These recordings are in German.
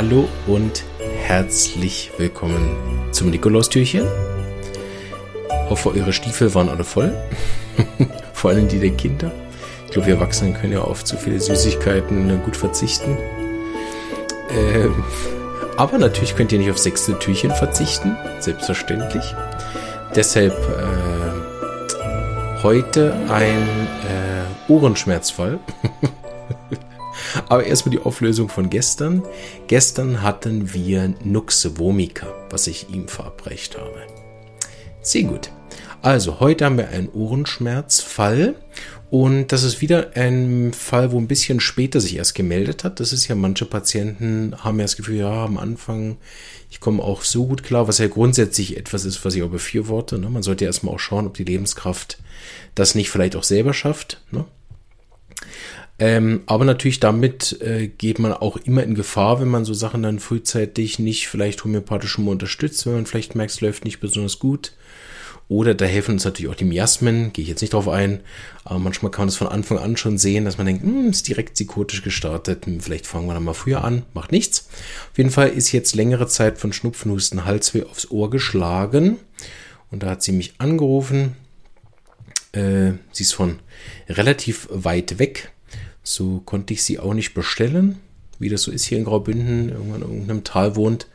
Hallo und herzlich willkommen zum Nikolaustürchen. Hoffe, eure Stiefel waren alle voll. Vor allem die der Kinder. Ich glaube, wir Erwachsenen können ja auf zu viele Süßigkeiten gut verzichten. Ähm, aber natürlich könnt ihr nicht auf sechste Türchen verzichten. Selbstverständlich. Deshalb äh, heute ein äh, Ohrenschmerzfall. Aber erstmal die Auflösung von gestern. Gestern hatten wir Nux Vomica, was ich ihm verabreicht habe. Sehr gut. Also, heute haben wir einen Ohrenschmerzfall. Und das ist wieder ein Fall, wo ein bisschen später sich erst gemeldet hat. Das ist ja, manche Patienten haben ja das Gefühl, ja, am Anfang, ich komme auch so gut klar, was ja grundsätzlich etwas ist, was ich auch befürworte. Ne? Man sollte erstmal auch schauen, ob die Lebenskraft das nicht vielleicht auch selber schafft. Ne? Ähm, aber natürlich damit äh, geht man auch immer in Gefahr, wenn man so Sachen dann frühzeitig nicht vielleicht homöopathisch schon mal unterstützt, wenn man vielleicht merkt, es läuft nicht besonders gut. Oder da helfen uns natürlich auch die Miasmen, gehe ich jetzt nicht drauf ein, aber manchmal kann man das von Anfang an schon sehen, dass man denkt, hm, ist direkt psychotisch gestartet, hm, vielleicht fangen wir dann mal früher an, macht nichts. Auf jeden Fall ist jetzt längere Zeit von Schnupfen, Husten, Halsweh aufs Ohr geschlagen und da hat sie mich angerufen. Äh, sie ist von relativ weit weg, so konnte ich sie auch nicht bestellen, wie das so ist hier in Graubünden, irgendwann in irgendeinem Tal wohnt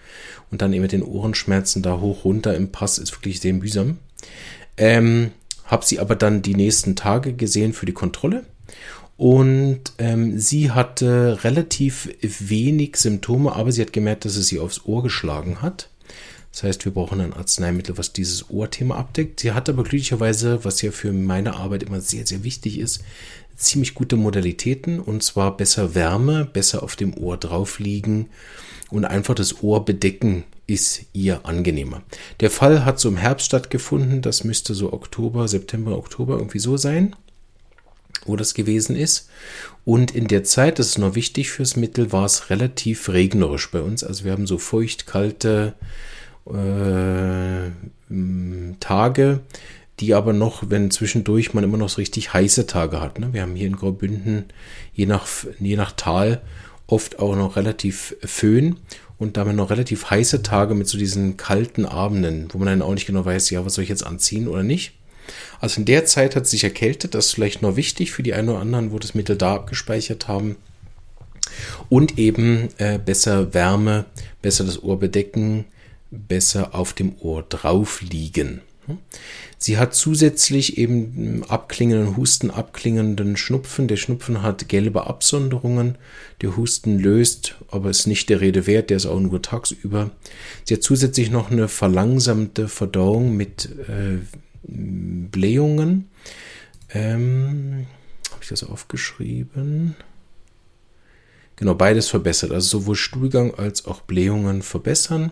und dann eben mit den Ohrenschmerzen da hoch runter im Pass ist wirklich sehr mühsam. Ähm, habe sie aber dann die nächsten Tage gesehen für die Kontrolle und ähm, sie hatte relativ wenig Symptome, aber sie hat gemerkt, dass es sie aufs Ohr geschlagen hat. Das heißt, wir brauchen ein Arzneimittel, was dieses Ohrthema abdeckt. Sie hat aber glücklicherweise, was ja für meine Arbeit immer sehr, sehr wichtig ist, ziemlich gute Modalitäten und zwar besser Wärme, besser auf dem Ohr drauf liegen und einfach das Ohr bedecken ist ihr angenehmer. Der Fall hat so im Herbst stattgefunden, das müsste so Oktober, September, Oktober irgendwie so sein, wo das gewesen ist. Und in der Zeit, das ist noch wichtig fürs Mittel, war es relativ regnerisch bei uns. Also wir haben so feucht, kalte äh, Tage, die aber noch, wenn zwischendurch man immer noch so richtig heiße Tage hat. Ne? Wir haben hier in Graubünden je nach, je nach Tal oft auch noch relativ Föhn und damit noch relativ heiße Tage mit so diesen kalten Abenden, wo man dann auch nicht genau weiß, ja, was soll ich jetzt anziehen oder nicht. Also in der Zeit hat es sich erkältet, das ist vielleicht noch wichtig für die einen oder anderen, wo das Mittel da abgespeichert haben. Und eben äh, besser Wärme, besser das Ohr bedecken, besser auf dem Ohr drauf liegen. Sie hat zusätzlich eben abklingenden Husten, abklingenden Schnupfen. Der Schnupfen hat gelbe Absonderungen. Der Husten löst, aber ist nicht der Rede wert, der ist auch nur tagsüber. Sie hat zusätzlich noch eine verlangsamte Verdauung mit äh, Blähungen. Ähm, Habe ich das aufgeschrieben? Genau, beides verbessert. Also sowohl Stuhlgang als auch Blähungen verbessern.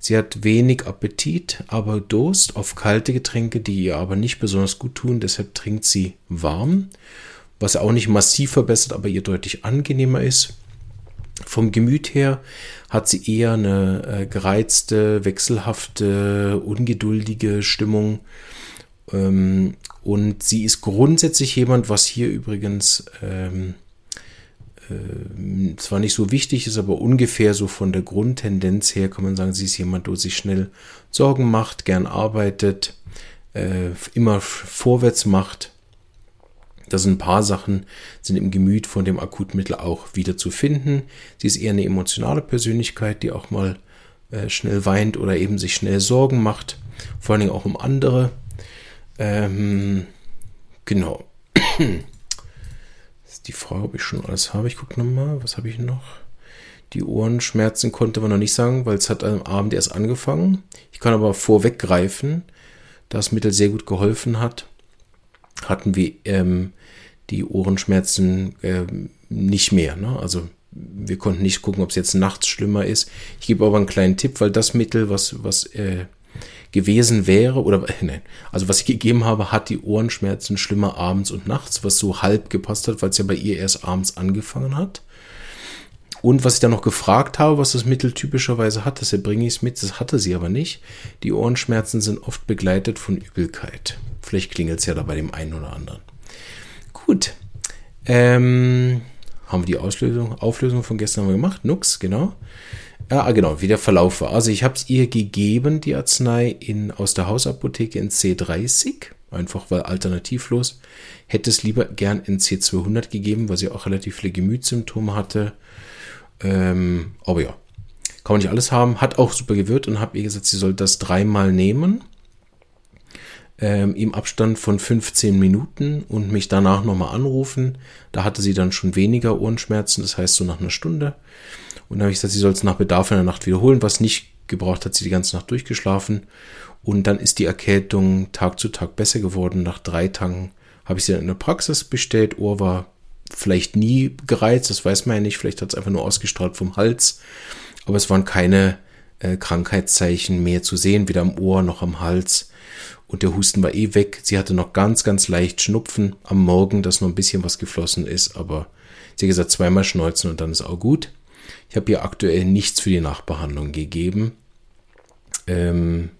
Sie hat wenig Appetit, aber Durst auf kalte Getränke, die ihr aber nicht besonders gut tun. Deshalb trinkt sie warm, was auch nicht massiv verbessert, aber ihr deutlich angenehmer ist. Vom Gemüt her hat sie eher eine äh, gereizte, wechselhafte, ungeduldige Stimmung. Ähm, und sie ist grundsätzlich jemand, was hier übrigens ähm, äh, zwar nicht so wichtig ist, aber ungefähr so von der Grundtendenz her kann man sagen, sie ist jemand, der sich schnell Sorgen macht, gern arbeitet, äh, immer vorwärts macht. Das sind ein paar Sachen, sind im Gemüt von dem Akutmittel auch wieder zu finden. Sie ist eher eine emotionale Persönlichkeit, die auch mal äh, schnell weint oder eben sich schnell Sorgen macht, vor allen Dingen auch um andere. Ähm, genau. Ist die Frage, ob ich schon alles habe. Ich gucke nochmal, was habe ich noch? Die Ohrenschmerzen konnte man noch nicht sagen, weil es hat am Abend erst angefangen. Ich kann aber vorweggreifen, da das Mittel sehr gut geholfen hat, hatten wir ähm, die Ohrenschmerzen äh, nicht mehr. Ne? Also wir konnten nicht gucken, ob es jetzt nachts schlimmer ist. Ich gebe aber einen kleinen Tipp, weil das Mittel, was, was äh, gewesen wäre, oder nein, also was ich gegeben habe, hat die Ohrenschmerzen schlimmer abends und nachts, was so halb gepasst hat, weil es ja bei ihr erst abends angefangen hat. Und was ich dann noch gefragt habe, was das Mittel typischerweise hat, deshalb bringe ich es mit, das hatte sie aber nicht. Die Ohrenschmerzen sind oft begleitet von Übelkeit. Vielleicht klingelt es ja da bei dem einen oder anderen. Gut. Ähm, haben wir die Auslösung, Auflösung von gestern gemacht. Nux, genau. Ja, genau, wie der Verlauf war. Also ich habe es ihr gegeben, die Arznei, in, aus der Hausapotheke in C30, einfach weil alternativlos. Hätte es lieber gern in C200 gegeben, weil sie auch relativ viele Gemütssymptome hatte. Ähm, aber ja, kann man nicht alles haben. Hat auch super gewirkt und habe ihr gesagt, sie soll das dreimal nehmen. Ähm, Im Abstand von 15 Minuten und mich danach nochmal anrufen. Da hatte sie dann schon weniger Ohrenschmerzen, das heißt so nach einer Stunde. Und dann habe ich gesagt, sie soll es nach Bedarf in der Nacht wiederholen. Was nicht gebraucht hat, sie die ganze Nacht durchgeschlafen. Und dann ist die Erkältung Tag zu Tag besser geworden. Nach drei Tagen habe ich sie dann in der Praxis bestellt. Ohr war vielleicht nie gereizt, das weiß man ja nicht. Vielleicht hat es einfach nur ausgestrahlt vom Hals. Aber es waren keine äh, Krankheitszeichen mehr zu sehen, weder am Ohr noch am Hals. Und der Husten war eh weg. Sie hatte noch ganz, ganz leicht Schnupfen am Morgen, dass noch ein bisschen was geflossen ist. Aber sie hat gesagt, zweimal schneuzen und dann ist auch gut. Ich habe ihr aktuell nichts für die Nachbehandlung gegeben. Ähm,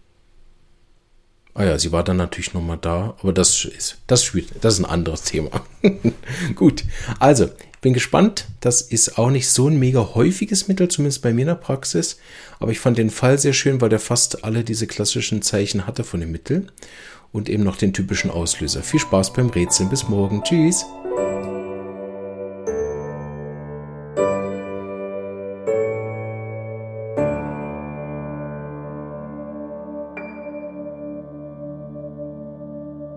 ah ja, sie war dann natürlich nochmal da, aber das ist, das, das ist ein anderes Thema. Gut, also, bin gespannt. Das ist auch nicht so ein mega häufiges Mittel, zumindest bei mir in der Praxis. Aber ich fand den Fall sehr schön, weil der fast alle diese klassischen Zeichen hatte von dem Mittel und eben noch den typischen Auslöser. Viel Spaß beim Rätseln. Bis morgen. Tschüss.